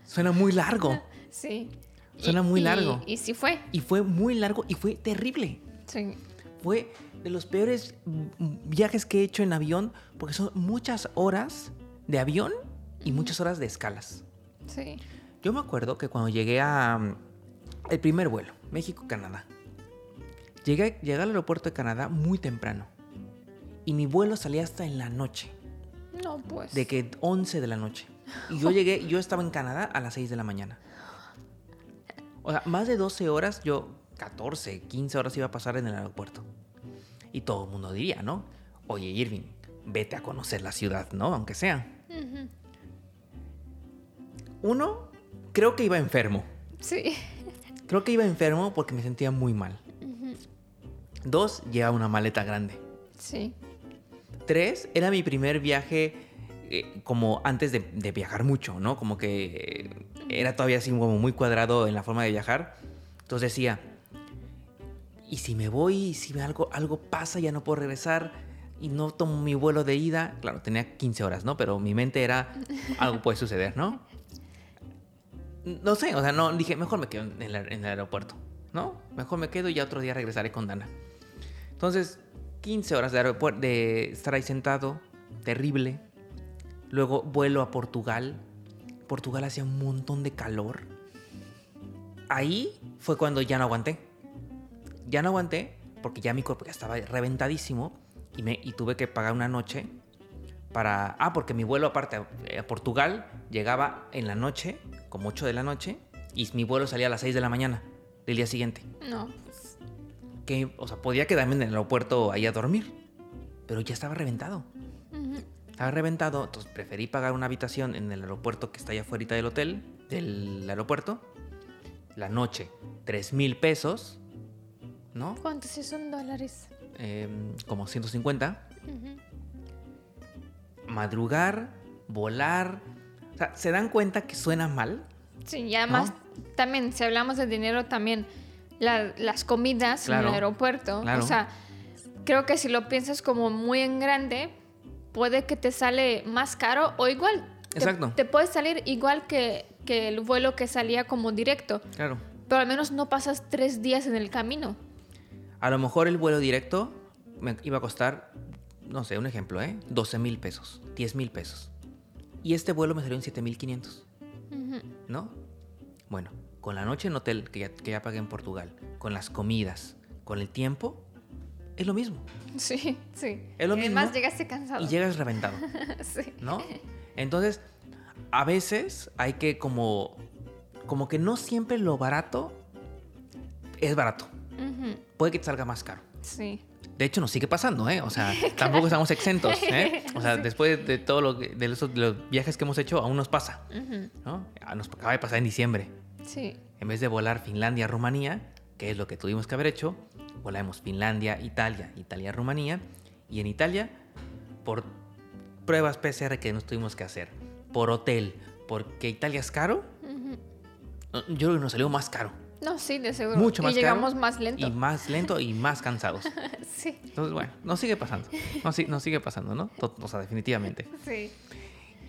B: suena muy largo.
A: Sí.
B: Suena
A: Y-
B: muy
A: y-
B: largo.
A: Y sí fue.
B: Y fue muy largo y fue terrible.
A: Sí.
B: Fue de los peores viajes que he hecho en avión porque son muchas horas de avión y muchas horas de escalas.
A: Sí.
B: Yo me acuerdo que cuando llegué a mm, el primer vuelo, México-Canadá, llegué, llegué al aeropuerto de Canadá muy temprano y mi vuelo salía hasta en la noche,
A: No, pues.
B: de que 11 de la noche. Y yo llegué, yo estaba en Canadá a las 6 de la mañana. O sea, más de 12 horas, yo 14, 15 horas iba a pasar en el aeropuerto. Y todo el mundo diría, ¿no? Oye, Irving, vete a conocer la ciudad, ¿no? Aunque sea. Uno, creo que iba enfermo.
A: Sí.
B: Creo que iba enfermo porque me sentía muy mal. Dos, llevaba una maleta grande.
A: Sí.
B: Tres, era mi primer viaje eh, como antes de, de viajar mucho, ¿no? Como que era todavía así como muy cuadrado en la forma de viajar. Entonces decía, ¿y si me voy? ¿Y si algo, algo pasa? Ya no puedo regresar y no tomo mi vuelo de ida. Claro, tenía 15 horas, ¿no? Pero mi mente era, algo puede suceder, ¿no? No sé, o sea, no, dije, mejor me quedo en el, en el aeropuerto, ¿no? Mejor me quedo y ya otro día regresaré con Dana. Entonces, 15 horas de, de estar ahí sentado, terrible. Luego vuelo a Portugal. Portugal hacía un montón de calor. Ahí fue cuando ya no aguanté. Ya no aguanté porque ya mi cuerpo ya estaba reventadísimo y, me, y tuve que pagar una noche para... Ah, porque mi vuelo aparte a, a Portugal llegaba en la noche, como 8 de la noche, y mi vuelo salía a las 6 de la mañana del día siguiente.
A: No.
B: Que, o sea, podía quedarme en el aeropuerto ahí a dormir, pero ya estaba reventado. Estaba reventado, entonces preferí pagar una habitación en el aeropuerto que está allá afuera del hotel, del aeropuerto. La noche, 3 mil pesos, ¿no?
A: ¿Cuántos son dólares?
B: Em, como 150.
A: Ujú.
B: Madrugar, volar. O sea, ¿se dan cuenta que suena mal?
A: Sí, y además, también, si hablamos de dinero, también la- las comidas
B: Claro,
A: en el aeropuerto.
B: claro.
A: O sea, creo que si lo piensas como muy en grande, puede que te sale más caro o igual. te-
B: Exacto.
A: Te, puede salir igual que, que el vuelo que salía como directo,
B: Claro.
A: pero al menos no pasas tres días en el camino.
B: A lo mejor el vuelo directo me iba a costar, no sé, un ejemplo, ¿eh? 12 mil pesos, 10 mil pesos. Y este vuelo me salió en 7 mil 500,
A: Ujú.
B: ¿no? Bueno, con la noche en hotel que ya, que ya pagué en Portugal, con las comidas, con el tiempo, es lo mismo.
A: Sí, sí.
B: Es lo
A: Y Además
B: mismo.
A: llegaste cansado.
B: Y llegas reventado,
A: sí.
B: ¿no? Entonces, a veces hay que como, como que no siempre lo barato es barato. Puede que te salga más caro.
A: Sí.
B: De hecho, nos sigue pasando, ¿eh? O sea, tampoco estamos exentos, ¿eh? O sea,
A: Sí.
B: después de todo lo que, de, esos- de los viajes que hemos hecho, aún nos pasa. ¿no? Ah, Nos acaba de pasar en diciembre.
A: Sí.
B: En vez de volar Finlandia, Rumanía, que es lo que tuvimos que haber hecho, volamos Finlandia, Italia, Italia, Rumanía. Y en Italia, por pruebas PCR que nos tuvimos que hacer, por hotel, porque Italia es caro,
A: Ujú.
B: yo creo que nos salió más caro.
A: No, sí, de seguro.
B: Mucho más
A: y llegamos
B: caro
A: más lento.
B: Y más lento y más cansados.
A: Sí,
B: Entonces, bueno, nos sigue pasando. Nos, nos sigue pasando, ¿no? O sea, definitivamente.
A: sí.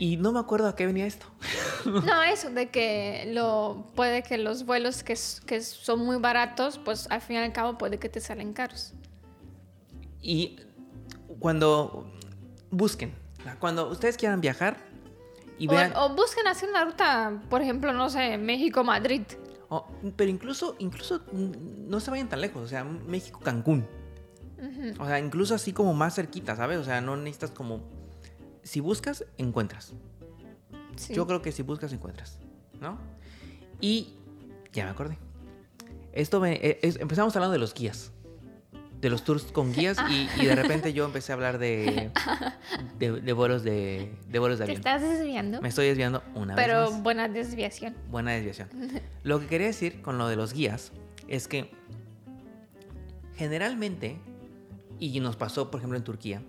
B: Y no me acuerdo a qué venía esto.
A: No, eso de que lo puede que los vuelos que, son muy baratos, pues al fin y al cabo puede que te salen caros.
B: Y cuando busquen, cuando ustedes quieran viajar y
A: O,
B: vean...
A: o busquen hacer una ruta, por ejemplo, no sé, México-Madrid.
B: o- pero incluso, incluso no se vayan tan lejos, o sea, México-Cancún. O sea, incluso así como más cerquita, ¿sabes? O sea, no necesitas como... Si buscas, encuentras.
A: Sí.
B: Yo creo que si buscas, encuentras, ¿no? Y ya me acordé. Esto me- eh, es- empezamos hablando de los guías. De los tours con guías y, y de repente yo empecé a hablar de, de, de vuelos de, de vuelos de
A: Te
B: avión.
A: estás desviando,
B: Me estoy desviando una vez
A: pero buena desviación.
B: Buena desviación. Lo que quería decir con lo de los guías es que generalmente, y nos pasó por ejemplo en Turquía,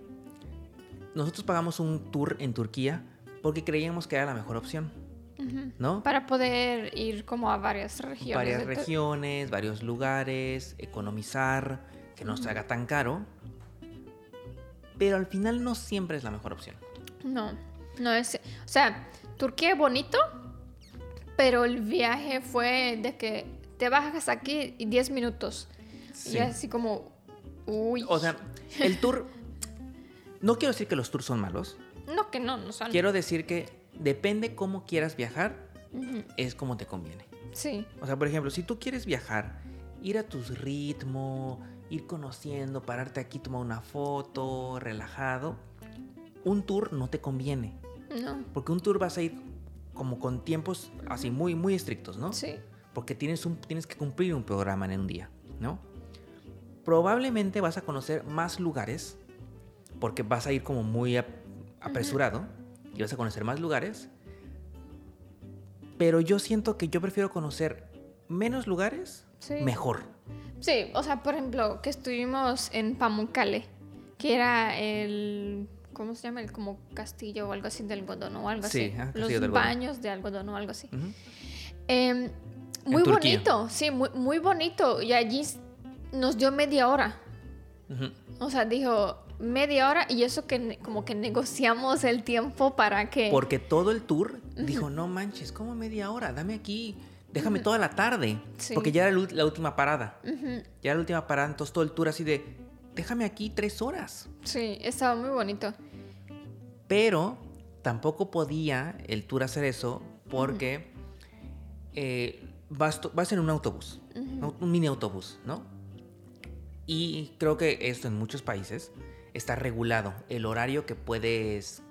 B: nosotros pagamos un tour en Turquía porque creíamos que era la mejor opción. ¿no?
A: Para poder ir como a varias regiones.
B: varias regiones, varios lugares, economizar, que no se haga tan caro. Pero al final no siempre es la mejor opción.
A: No, no es... O sea, Turquía es bonito, pero el viaje fue de que te bajas aquí y 10 minutos.
B: Sí.
A: Y así como... Uy.
B: O sea, el tour... No quiero decir que los tours son malos.
A: No, que no, no son...
B: Quiero decir que depende cómo quieras viajar, es como te conviene.
A: Sí,
B: O sea, por ejemplo, si tú quieres viajar, ir a tu ritmo, ir conociendo, pararte aquí, tomar una foto, relajado, un tour no te conviene.
A: no,
B: Porque un tour vas a ir como con tiempos así muy, muy estrictos, ¿no?
A: sí.
B: Porque tienes, un, tienes que cumplir un programa en un día, ¿no? Probablemente vas a conocer más lugares, porque vas a ir como muy ap- apresurado y vas a conocer más lugares. Pero yo siento que yo prefiero conocer menos lugares,
A: Sí.
B: mejor.
A: Sí, o sea, por ejemplo, que estuvimos en Pamukkale, que era el... ¿Cómo se llama? El como castillo o algo así de algodón o algo
B: Sí,
A: así.
B: ah,
A: Los
B: de
A: baños de algodón o algo así. Em, muy bonito, sí, muy, muy bonito. Y allí nos dio media hora. O sea, dijo media hora y eso que como que negociamos el tiempo para que...
B: Porque todo el tour dijo, no manches, ¿cómo media hora? Dame aquí, déjame toda la tarde.
A: Sí.
B: Porque ya era la última parada. Ya era la última parada, entonces todo el tour así de, déjame aquí tres horas.
A: Sí, estaba muy bonito.
B: Pero tampoco podía el tour hacer eso porque eh, vas, vas en un autobús, un mini autobús, ¿no? Y creo que esto en muchos países está regulado, el horario que puedes,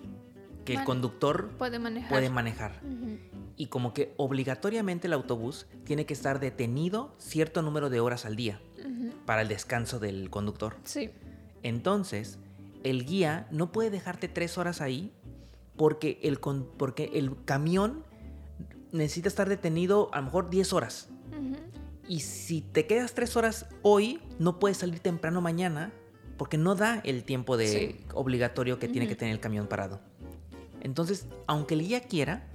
B: que el conductor
A: Puede manejar.
B: puede manejar. Y como que obligatoriamente el autobús tiene que estar detenido cierto número de horas al día para el descanso del conductor.
A: Sí.
B: Entonces, el guía no puede dejarte tres horas ahí porque el, con- porque el camión necesita estar detenido a lo mejor 10 horas. Y si te quedas tres horas hoy, no puedes salir temprano mañana porque no da el tiempo de
A: Sí.
B: obligatorio que tiene
A: Ujú.
B: que tener el camión parado. Entonces, aunque el guía quiera,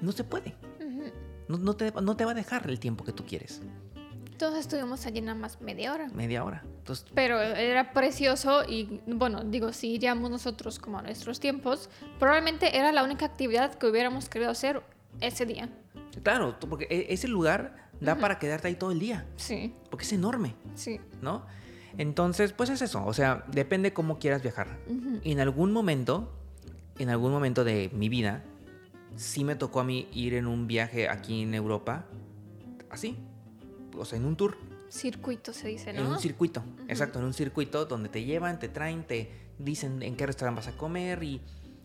B: no se puede.
A: Ujú.
B: No, no te, no te va a dejar el tiempo que tú quieres.
A: Entonces estuvimos allí nada más media hora.
B: Media hora. Entonces,
A: Pero era precioso y bueno, digo, si iríamos nosotros como a nuestros tiempos, probablemente era la única actividad que hubiéramos querido hacer ese día.
B: claro, porque e- ese lugar da para quedarte ahí todo el día.
A: Sí,
B: Porque es enorme.
A: sí.
B: ¿no? Entonces, pues es eso, o sea, depende cómo quieras viajar. En algún momento, en algún momento de mi vida, sí me tocó a mí ir en un viaje aquí en Europa, así, o sea, en un tour,
A: Circuito se dice,
B: en
A: ¿no?
B: un circuito, exacto, en un circuito donde te llevan, te traen, te dicen en qué restaurante vas a comer y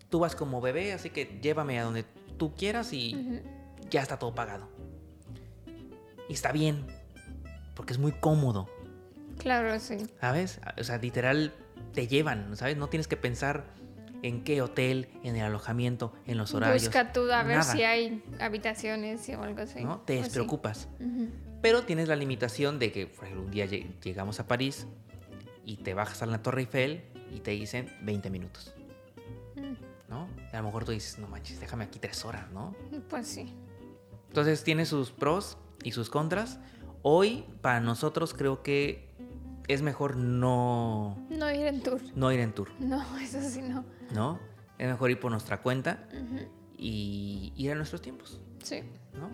B: tú vas como bebé, así que llévame a donde tú quieras y ya está todo pagado. Y está bien, porque es muy cómodo.
A: Claro, sí.
B: ¿Sabes? O sea, literal te llevan, ¿sabes? No tienes que pensar en qué hotel, en el alojamiento, en los horarios.
A: Busca tú a ver
B: nada,
A: si hay habitaciones o algo así.
B: ¿no? Te
A: sí.
B: despreocupas.
A: Ujú.
B: Pero tienes la limitación de que, por ejemplo, un día lleg- llegamos a París y te bajas a la Torre Eiffel y te dicen 20 minutos,
A: Mm,
B: ¿no? Y a lo mejor tú dices, no manches, déjame aquí tres horas, ¿no?
A: Pues sí.
B: Entonces tiene sus pros y sus contras. Hoy, para nosotros, creo que es mejor no,
A: No ir en tour.
B: no ir en tour,
A: No, eso sí no.
B: ¿no? Es mejor ir por nuestra cuenta y ir a nuestros tiempos,
A: Sí.
B: ¿no?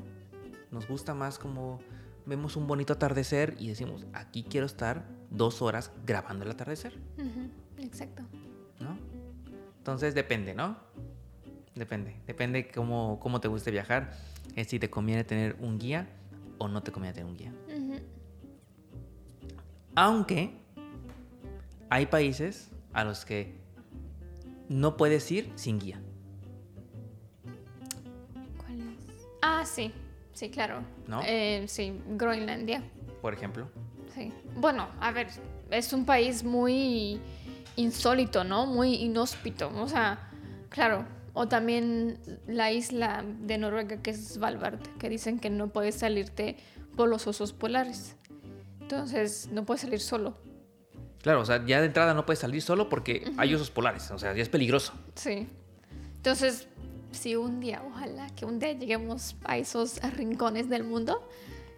B: Nos gusta más como vemos un bonito atardecer y decimos, aquí quiero estar dos horas grabando el atardecer.
A: Exacto.
B: ¿no? Entonces depende, ¿no? Depende, depende cómo, cómo te guste viajar, es si te conviene tener un guía o no te conviene tener un guía. Aunque hay países a los que no puedes ir sin guía.
A: ¿Cuál es? Ah, sí. Sí, claro.
B: ¿No?
A: Eh, sí, Groenlandia.
B: Por ejemplo.
A: Sí. Bueno, a ver, es un país muy insólito, ¿no? Muy inhóspito. O sea, claro. O también la isla de Noruega que es Svalbard, que dicen que no puedes salirte por los osos polares. Entonces, no puedes salir solo.
B: Claro, o sea, ya de entrada no puedes salir solo porque hay osos polares, o sea, ya es peligroso.
A: Sí. Entonces, si un día, ojalá que un día lleguemos a esos rincones del mundo,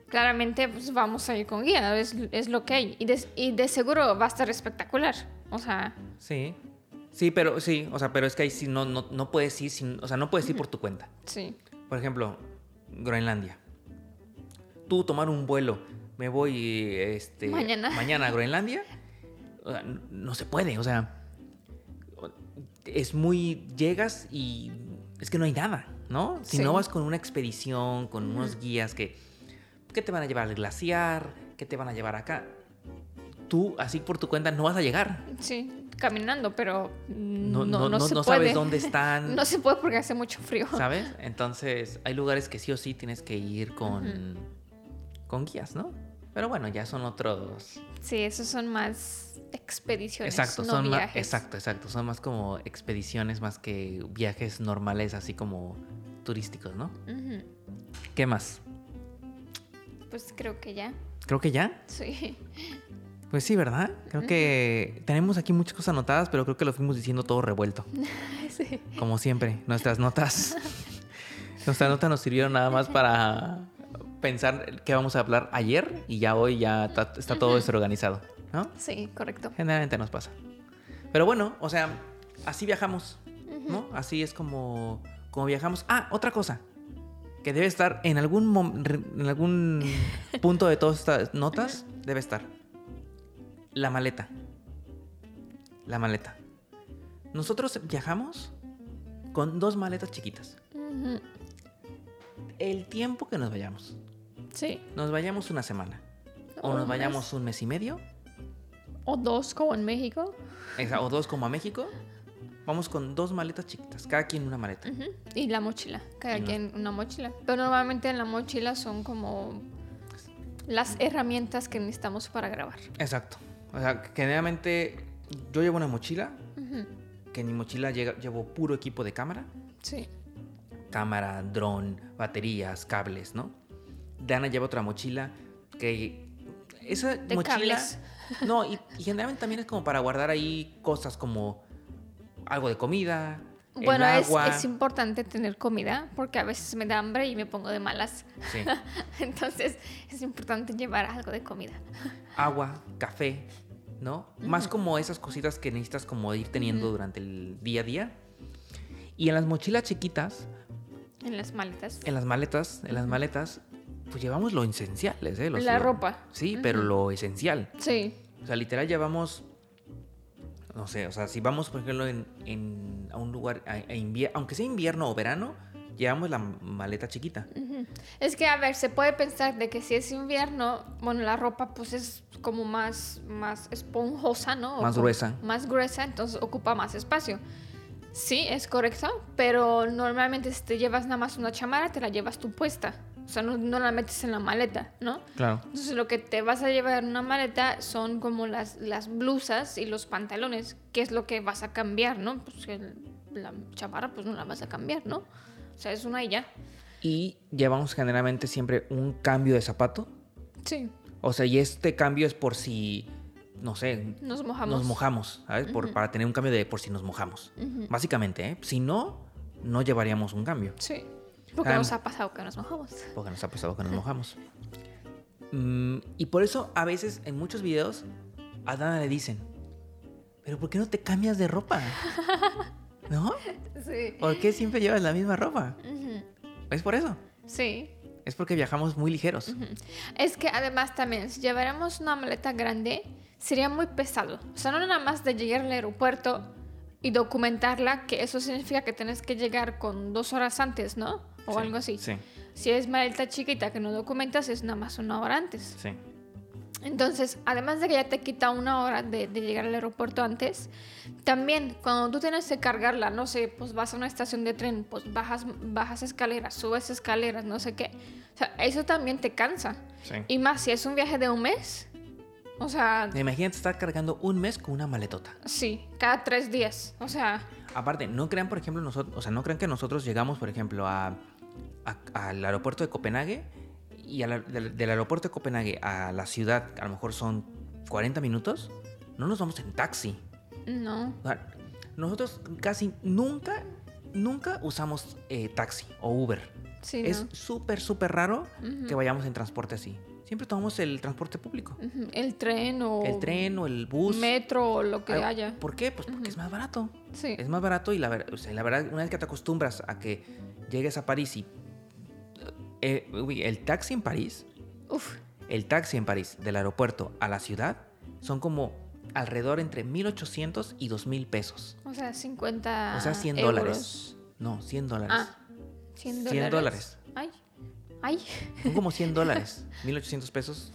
A: claramente pues vamos a ir con guía, es, es lo que hay. Y de, y de seguro va a estar espectacular. O sea,
B: Sí. Sí, pero sí, o sea, pero es que ahí sí no, no, no puedes ir sin, o sea, no puedes ir por tu cuenta.
A: sí.
B: Por ejemplo, Groenlandia. Tú tomar un vuelo, me voy este
A: Mañana.
B: mañana a Groenlandia, o sea, n- no se puede, o sea, es muy llegas y es que no hay nada, ¿no? Si
A: Sí.
B: no vas con una expedición, con unos guías que que te van a llevar al glaciar, que te van a llevar acá. Tú así por tu cuenta no vas a llegar.
A: Sí, caminando, pero
B: No,
A: no,
B: no,
A: se
B: no
A: puede.
B: sabes dónde están.
A: No se puede porque hace mucho frío.
B: ¿Sabes? Entonces, hay lugares que sí o sí tienes que ir con, con guías, ¿no? Pero bueno, ya son otros.
A: Sí, esos son más expediciones,
B: Exacto,
A: no
B: son más. Exacto, exacto. Son más como expediciones, más que viajes normales, así como turísticos, ¿no? ¿Qué más?
A: Pues creo que ya.
B: Creo que ya.
A: Sí.
B: Pues sí, ¿verdad? Creo que tenemos aquí muchas cosas anotadas, pero creo que lo fuimos diciendo todo revuelto.
A: sí.
B: Como siempre, nuestras notas. nuestras notas nos sirvieron nada más para pensar qué vamos a hablar ayer y ya hoy ya ta- está todo desorganizado, ¿no?
A: Sí, correcto.
B: Generalmente nos pasa. Pero bueno, o sea, así viajamos, ¿no? Así es como, como viajamos. Ah, otra cosa. Que debe estar en algún, mom- en algún punto de todas estas notas, debe estar. La maleta. La maleta. Nosotros viajamos con dos maletas chiquitas. El tiempo que nos vayamos.
A: Sí.
B: Nos vayamos una semana. O
A: Un
B: nos
A: mes.
B: vayamos un mes y medio.
A: O dos como en México.
B: esa- O dos como a México. vamos con dos maletas chiquitas, cada quien una maleta.
A: Y la mochila, cada
B: no-
A: quien una mochila. Pero normalmente en la mochila son como las herramientas que necesitamos para grabar.
B: Exacto. O sea, generalmente yo llevo una mochila, que en mi mochila llevo puro equipo de cámara.
A: Sí.
B: cámara, dron, baterías, cables, ¿no? Dana lleva otra mochila que esa
A: De
B: mochila
A: cables.
B: no y, y generalmente también es como para guardar ahí cosas como algo de comida,
A: Bueno,
B: el
A: es,
B: agua,
A: es importante tener comida porque a veces me da hambre y me pongo de malas.
B: sí,
A: Entonces es importante llevar algo de comida.
B: agua, café, ¿no? Más como esas cositas que necesitas como ir teniendo durante el día a día. Y en las mochilas chiquitas,
A: En las maletas.
B: en las maletas, en las maletas, pues llevamos lo esencial, ¿eh? Los-
A: La ropa.
B: Sí, pero lo esencial.
A: Sí.
B: O sea, literal llevamos, no sé, o sea, si vamos, por ejemplo, en, en- a un lugar, a, a aunque sea invierno o verano, llevamos la maleta chiquita.
A: Es que, a ver, se puede pensar de que si es invierno, bueno, la ropa pues es como más, más esponjosa, ¿no? O
B: Más gruesa.
A: Más gruesa, entonces ocupa más espacio. Sí, es correcto, pero normalmente si te llevas nada más una chamarra, te la llevas tú puesta. O sea, no, no la metes en la maleta, ¿no?
B: Claro.
A: Entonces lo que te vas a llevar en una maleta son como las, las blusas y los pantalones, que es lo que vas a cambiar, ¿no? Pues el- la chamarra pues no la vas a cambiar, ¿no? O sea, es una y ya.
B: Y llevamos generalmente siempre un cambio de zapato.
A: Sí.
B: O sea, y este cambio es por si, no sé,
A: Nos mojamos.
B: nos mojamos, ¿sabes? Por- para tener un cambio de por si nos mojamos. Básicamente, ¿eh? Si no, no llevaríamos un cambio.
A: Sí. Porque
B: Ah,
A: nos ha pasado que nos mojamos.
B: Porque nos ha pasado que nos mojamos. Mm, y por eso a veces en muchos videos a Dana le dicen, pero ¿por qué no te cambias de ropa? ¿No?
A: Sí.
B: ¿Por qué siempre llevas la misma ropa? Es por eso.
A: Sí.
B: Es porque viajamos muy ligeros.
A: Es que además también, si lleváramos una maleta grande, sería muy pesado. O sea, no nada más de llegar al aeropuerto y documentarla, que eso significa que tienes que llegar con dos horas antes, ¿no? O
B: Sí,
A: algo así.
B: Sí,
A: Si es maleta chiquita que no documentas, es nada más una hora antes.
B: sí.
A: Entonces, además de que ya te quita una hora de, de llegar al aeropuerto antes, también cuando tú tienes que cargarla, no sé, pues vas a una estación de tren, pues bajas, bajas escaleras, subes escaleras, no sé qué. O sea, eso también te cansa.
B: sí.
A: Y más si es un viaje de un mes. O sea,
B: Imagínate estar cargando un mes con una maletota.
A: sí, cada tres días. O sea,
B: Aparte, no crean, por ejemplo, nosotros, o sea, no crean que nosotros llegamos, por ejemplo, a, a- al aeropuerto de Copenhague y la- del, del aeropuerto de Copenhague a la ciudad, a lo mejor son 40 minutos. No nos vamos en taxi.
A: no.
B: Nosotros casi nunca, nunca usamos eh, taxi o Uber.
A: Sí,
B: es
A: no.
B: súper, súper raro
A: Ujú.
B: que vayamos en transporte así. Siempre tomamos el transporte público.
A: Ujú, El tren o
B: El tren o el bus.
A: metro o lo que
B: Ay,
A: haya.
B: ¿Por qué? Pues porque es más barato.
A: Sí.
B: Es más barato y la, ver- o sea, la verdad, una vez que te acostumbras a que llegues a París y... eh, uy, el taxi en París,
A: Uf,
B: el taxi en París del aeropuerto a la ciudad son como alrededor entre 1.800 y 2.000 pesos.
A: o sea, 50
B: O sea, 100
A: euros.
B: dólares. No, 100 dólares.
A: Ah, 100 dólares.
B: 100 dólares.
A: Ay, ay.
B: Son como 100 dólares. 1.800 pesos,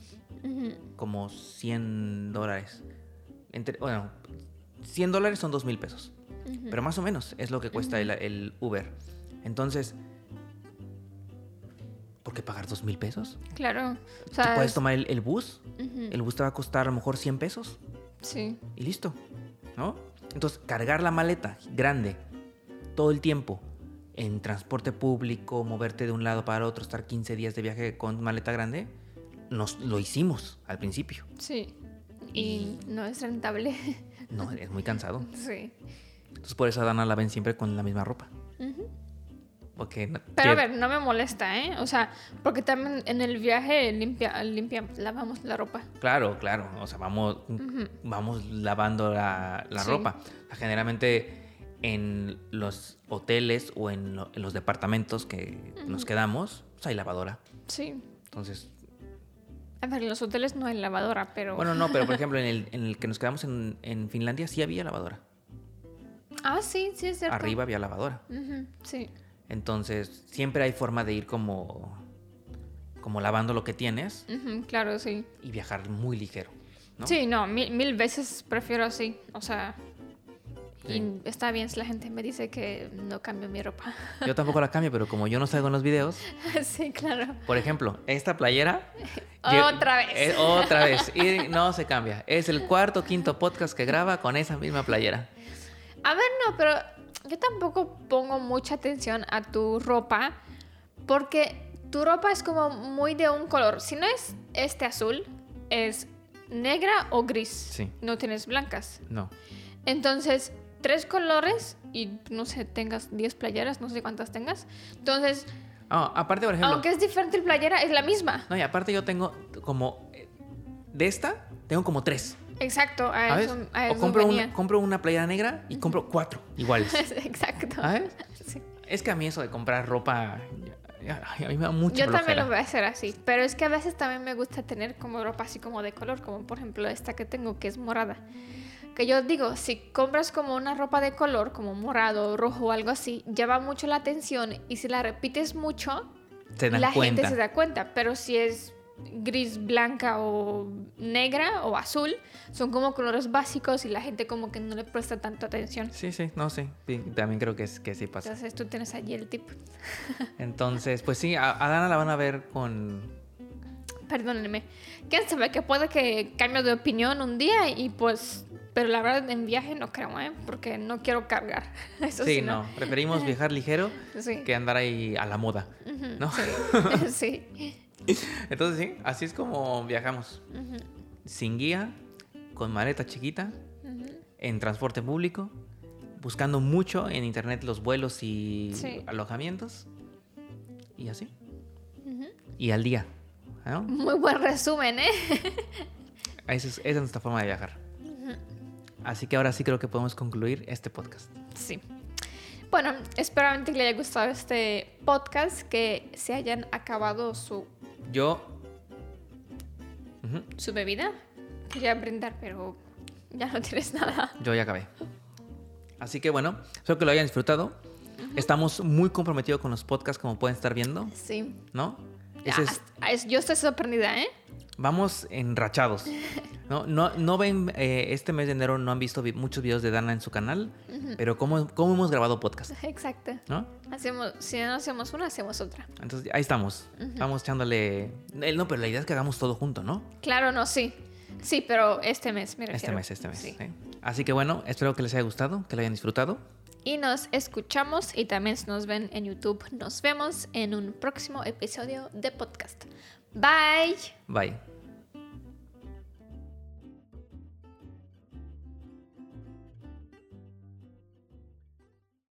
B: como 100 dólares. Entre, bueno, 100 dólares son 2.000 pesos.
A: ujú.
B: Pero más o menos es lo que cuesta el, el Uber. Entonces, ¿por qué pagar dos mil pesos?
A: Claro. O
B: Tú
A: sea,
B: puedes
A: es-
B: tomar el, el bus. El bus te va a costar a lo mejor 100 pesos
A: Sí.
B: y listo. ¿No? Entonces, cargar la maleta grande todo el tiempo en transporte público, moverte de un lado para otro, estar 15 días de viaje con maleta grande, nos lo hicimos al principio.
A: Sí. Y no es rentable.
B: No, es muy cansado.
A: sí.
B: Entonces, por eso a Dana la ven siempre con la misma ropa. No-
A: Pero a ver, no me molesta, ¿eh? O sea, porque también en el viaje limpia, limpia, lavamos la ropa.
B: Claro, claro. O sea, vamos, vamos lavando la, la
A: Sí.
B: ropa. O sea, generalmente en los hoteles o en, lo- en los departamentos que nos quedamos, pues hay lavadora.
A: Sí.
B: Entonces,
A: A ver, en los hoteles no hay lavadora, pero...
B: bueno, no, pero por ejemplo, en el, en el que nos quedamos en, en Finlandia sí había lavadora.
A: Ah, sí, sí, es cierto.
B: Arriba había lavadora.
A: Sí.
B: Entonces, siempre hay forma de ir como, como lavando lo que tienes
A: claro, sí.
B: y viajar muy ligero. ¿no?
A: Sí, no, mil, mil veces prefiero así. O sea,
B: Sí.
A: Y está bien si la gente me dice que no cambio mi ropa.
B: Yo tampoco la cambio, pero como yo no salgo en los videos,
A: sí, claro.
B: por ejemplo, esta playera.
A: Otra vez.
B: eh, otra vez. Y no se cambia. Es el cuarto, quinto podcast que graba con esa misma playera.
A: A ver, no, pero yo tampoco pongo mucha atención a tu ropa porque tu ropa es como muy de un color. Si no es este azul, es negra o gris.
B: Sí.
A: No tienes blancas.
B: No.
A: Entonces, tres colores y no sé, tengas 10 playeras, no sé cuántas tengas. Entonces,
B: Ah, aparte, por ejemplo.
A: aunque es diferente el playera, es la misma.
B: No, y aparte yo tengo como. De esta, tengo como tres.
A: Exacto, a
B: ¿Sabes?
A: eso, a
B: o compro
A: venía.
B: una, compro una playera negra y compro cuatro iguales.
A: Exacto.
B: ¿Sabes?
A: Sí.
B: Es que a mí eso de comprar ropa. A mí me da mucha
A: Yo también lo voy a hacer así, pero es que a veces también me gusta tener como ropa así como de color, como por ejemplo esta que tengo que es morada. Que yo digo, si compras como una ropa de color, como morado, rojo o algo así, llama mucho la atención y si la repites mucho, la
B: cuenta.
A: gente se da cuenta, pero si es gris, blanca o negra o azul, son como colores básicos y la gente como que no le presta tanto atención.
B: Sí, sí, no, sí. sí, también creo que, es, que sí pasa.
A: Entonces tú tienes allí el tip.
B: Entonces, pues sí, a, a Dana la van a ver con.
A: Perdónenme. ¿Quién sabe que puede que cambie de opinión un día y pues... Pero la verdad en viaje no creo, ¿eh? Porque no quiero cargar. Eso
B: sí,
A: sí,
B: no. Preferimos viajar ligero
A: Sí.
B: que andar ahí a la moda. ¿no?
A: Sí. sí.
B: Entonces sí, así es como viajamos. Sin guía, con maleta chiquita, en transporte público, buscando mucho en internet los vuelos y
A: Sí.
B: alojamientos. Y así. Y al día. ¿no?
A: Muy buen resumen, ¿eh?
B: Esa es, esa es nuestra forma de viajar. Así que ahora sí creo que podemos concluir este podcast.
A: Sí. Bueno, espero que les haya gustado este podcast, que se hayan acabado su,
B: Yo.
A: Su bebida. Quería brindar, pero ya no tienes nada.
B: yo ya acabé. Así que bueno, espero que lo hayan disfrutado. Estamos muy comprometidos con los podcasts, como pueden estar viendo,
A: Sí.
B: ¿no? Es-
A: yo estoy sorprendida, ¿eh?
B: Vamos enrachados. No, no, no ven, eh, este mes de enero no han visto vi- muchos videos de Dana en su canal, pero cómo, cómo hemos grabado podcast,
A: Exacto.
B: ¿no?
A: Hacemos, si no hacemos una, hacemos otra.
B: Entonces ahí estamos. Vamos echándole. No, pero la idea es que hagamos todo junto, ¿no?
A: Claro, no, sí. Sí, pero este mes, me
B: Este mes, este mes.
A: Sí.
B: ¿sí? Así que bueno, espero que les haya gustado, que lo hayan disfrutado.
A: Y nos escuchamos y también si nos ven en YouTube. Nos vemos en un próximo episodio de podcast. Bye.
B: Bye.